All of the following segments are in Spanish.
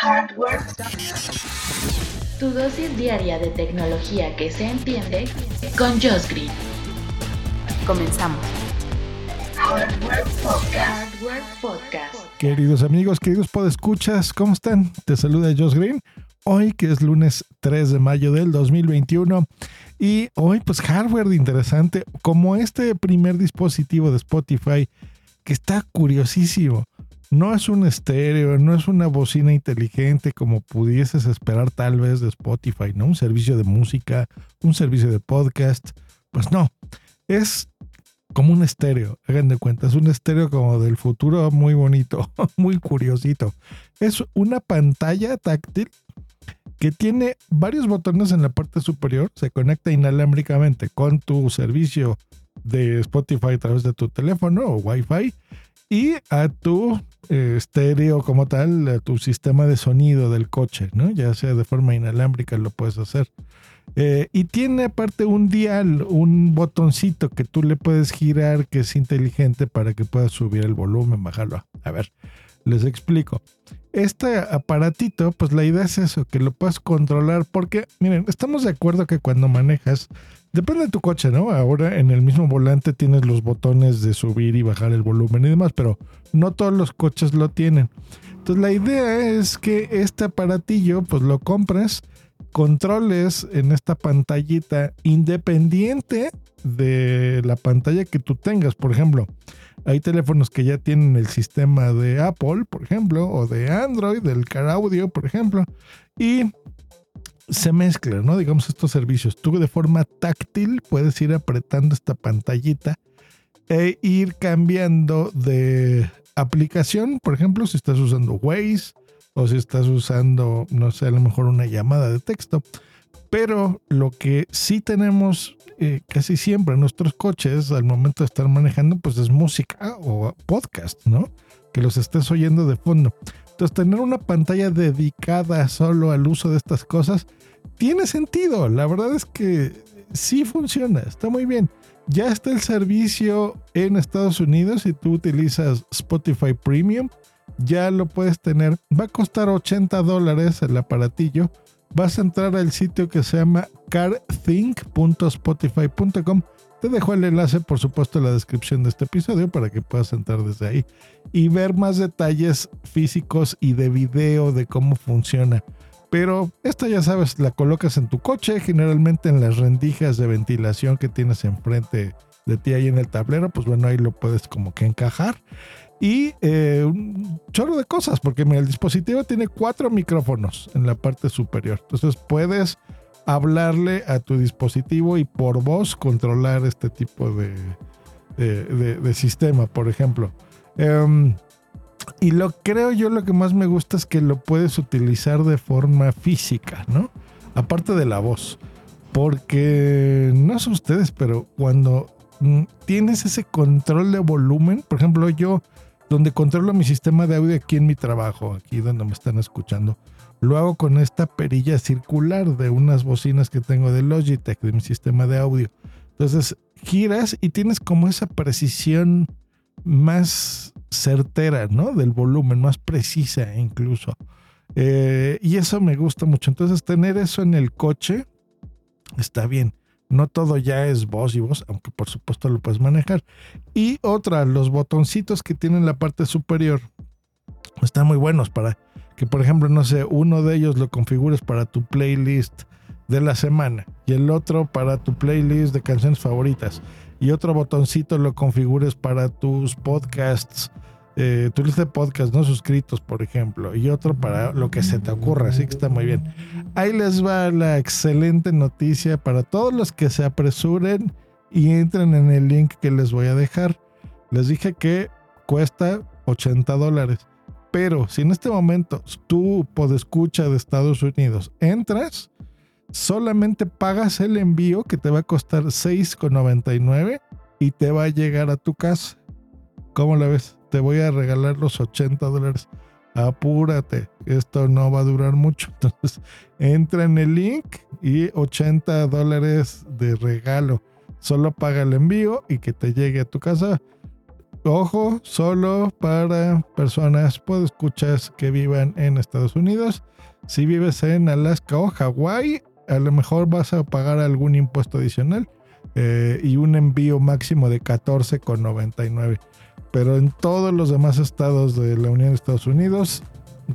Hardware. Tu dosis diaria de tecnología que se entiende con Josh Green. Comenzamos. Hardware Podcast. Hardware Podcast. Queridos amigos, queridos podescuchas, ¿cómo están? Te saluda Josh Green. Hoy que es lunes 3 de mayo del 2021 y hoy pues hardware interesante como este primer dispositivo de Spotify que está curiosísimo. No es un estéreo, no es una bocina inteligente como pudieses esperar tal vez de Spotify, ¿no? Un servicio de música, un servicio de podcast. Pues no, es como un estéreo, hagan de cuenta, es un estéreo como del futuro muy bonito, muy curiosito. Es una pantalla táctil que tiene varios botones en la parte superior, se conecta inalámbricamente con tu servicio de Spotify a través de tu teléfono o Wi-Fi y a tu estéreo como tal, tu sistema de sonido del coche, ¿no? Ya sea de forma inalámbrica lo puedes hacer. Eh, y tiene aparte un dial, un botoncito que tú le puedes girar que es inteligente para que puedas subir el volumen, bajarlo. A ver, les explico. Este aparatito, pues la idea es eso, que lo puedas controlar porque, miren, estamos de acuerdo que cuando manejas Depende de tu coche, ¿no? Ahora en el mismo volante tienes los botones de subir y bajar el volumen y demás, pero no todos los coches lo tienen. Entonces la idea es que este aparatillo pues lo compres, controles en esta pantallita independiente de la pantalla que tú tengas. Por ejemplo, hay teléfonos que ya tienen el sistema de Apple, por ejemplo, o de Android, del Car Audio, por ejemplo, y se mezclan, ¿no? Digamos estos servicios. Tú de forma táctil puedes ir apretando esta pantallita e ir cambiando de aplicación, por ejemplo, si estás usando Waze o si estás usando, no sé, a lo mejor una llamada de texto. Pero lo que sí tenemos eh, casi siempre en nuestros coches al momento de estar manejando, pues es música o podcast, ¿no? Que los estés oyendo de fondo. Entonces, tener una pantalla dedicada solo al uso de estas cosas tiene sentido. La verdad es que sí funciona, está muy bien. Ya está el servicio en Estados Unidos si tú utilizas Spotify Premium. Ya lo puedes tener. Va a costar 80 dólares el aparatillo. Vas a entrar al sitio que se llama carthink.spotify.com te dejo el enlace, por supuesto, en la descripción de este episodio para que puedas entrar desde ahí y ver más detalles físicos y de video de cómo funciona. Pero esta ya sabes, la colocas en tu coche, generalmente en las rendijas de ventilación que tienes enfrente de ti ahí en el tablero, pues bueno, ahí lo puedes como que encajar. Y eh, un chorro de cosas, porque el dispositivo tiene cuatro micrófonos en la parte superior. Entonces puedes hablarle a tu dispositivo y por voz controlar este tipo de, sistema, por ejemplo. Em, y lo creo yo lo que más me gusta es que lo puedes utilizar de forma física, ¿no? Aparte de la voz. Porque no sé ustedes, pero cuando tienes ese control de volumen, por ejemplo, yo donde controlo mi sistema de audio aquí en mi trabajo, aquí donde me están escuchando, lo hago con esta perilla circular de unas bocinas que tengo de Logitech, de mi sistema de audio. Entonces giras y tienes como esa precisión más certera, ¿no? Del volumen, más precisa incluso. Eh, y eso me gusta mucho. Entonces tener eso en el coche está bien. No todo ya es voz y voz, aunque por supuesto lo puedes manejar. Y otra, los botoncitos que tienen la parte superior están muy buenos para que por ejemplo, no sé, uno de ellos lo configures para tu playlist de la semana y el otro para tu playlist de canciones favoritas y otro botoncito lo configures para tus podcasts, eh, tu lista de podcasts no suscritos, por ejemplo, y otro para lo que se te ocurra, así que está muy bien. Ahí les va la excelente noticia para todos los que se apresuren y entren en el link que les voy a dejar. Les dije que cuesta 80 dólares. Pero si en este momento tú, escucha de Estados Unidos, entras, solamente pagas el envío que te va a costar 6,99 y te va a llegar a tu casa. ¿Cómo la ves? Te voy a regalar los 80 dólares. Apúrate, esto no va a durar mucho. Entonces, entra en el link y 80 dólares de regalo. Solo paga el envío y que te llegue a tu casa ojo, solo para personas, puedo escuchas que vivan en Estados Unidos. Si vives en Alaska o Hawái, a lo mejor vas a pagar algún impuesto adicional eh, y un envío máximo de 14,99. Pero en todos los demás estados de la Unión de Estados Unidos,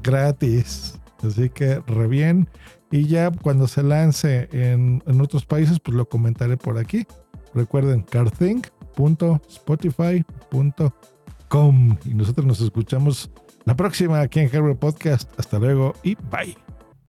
gratis. Así que re bien. Y ya cuando se lance en, en otros países, pues lo comentaré por aquí. Recuerden, carthink.spotify.com. Y nosotros nos escuchamos la próxima aquí en Hardware Podcast. Hasta luego y bye.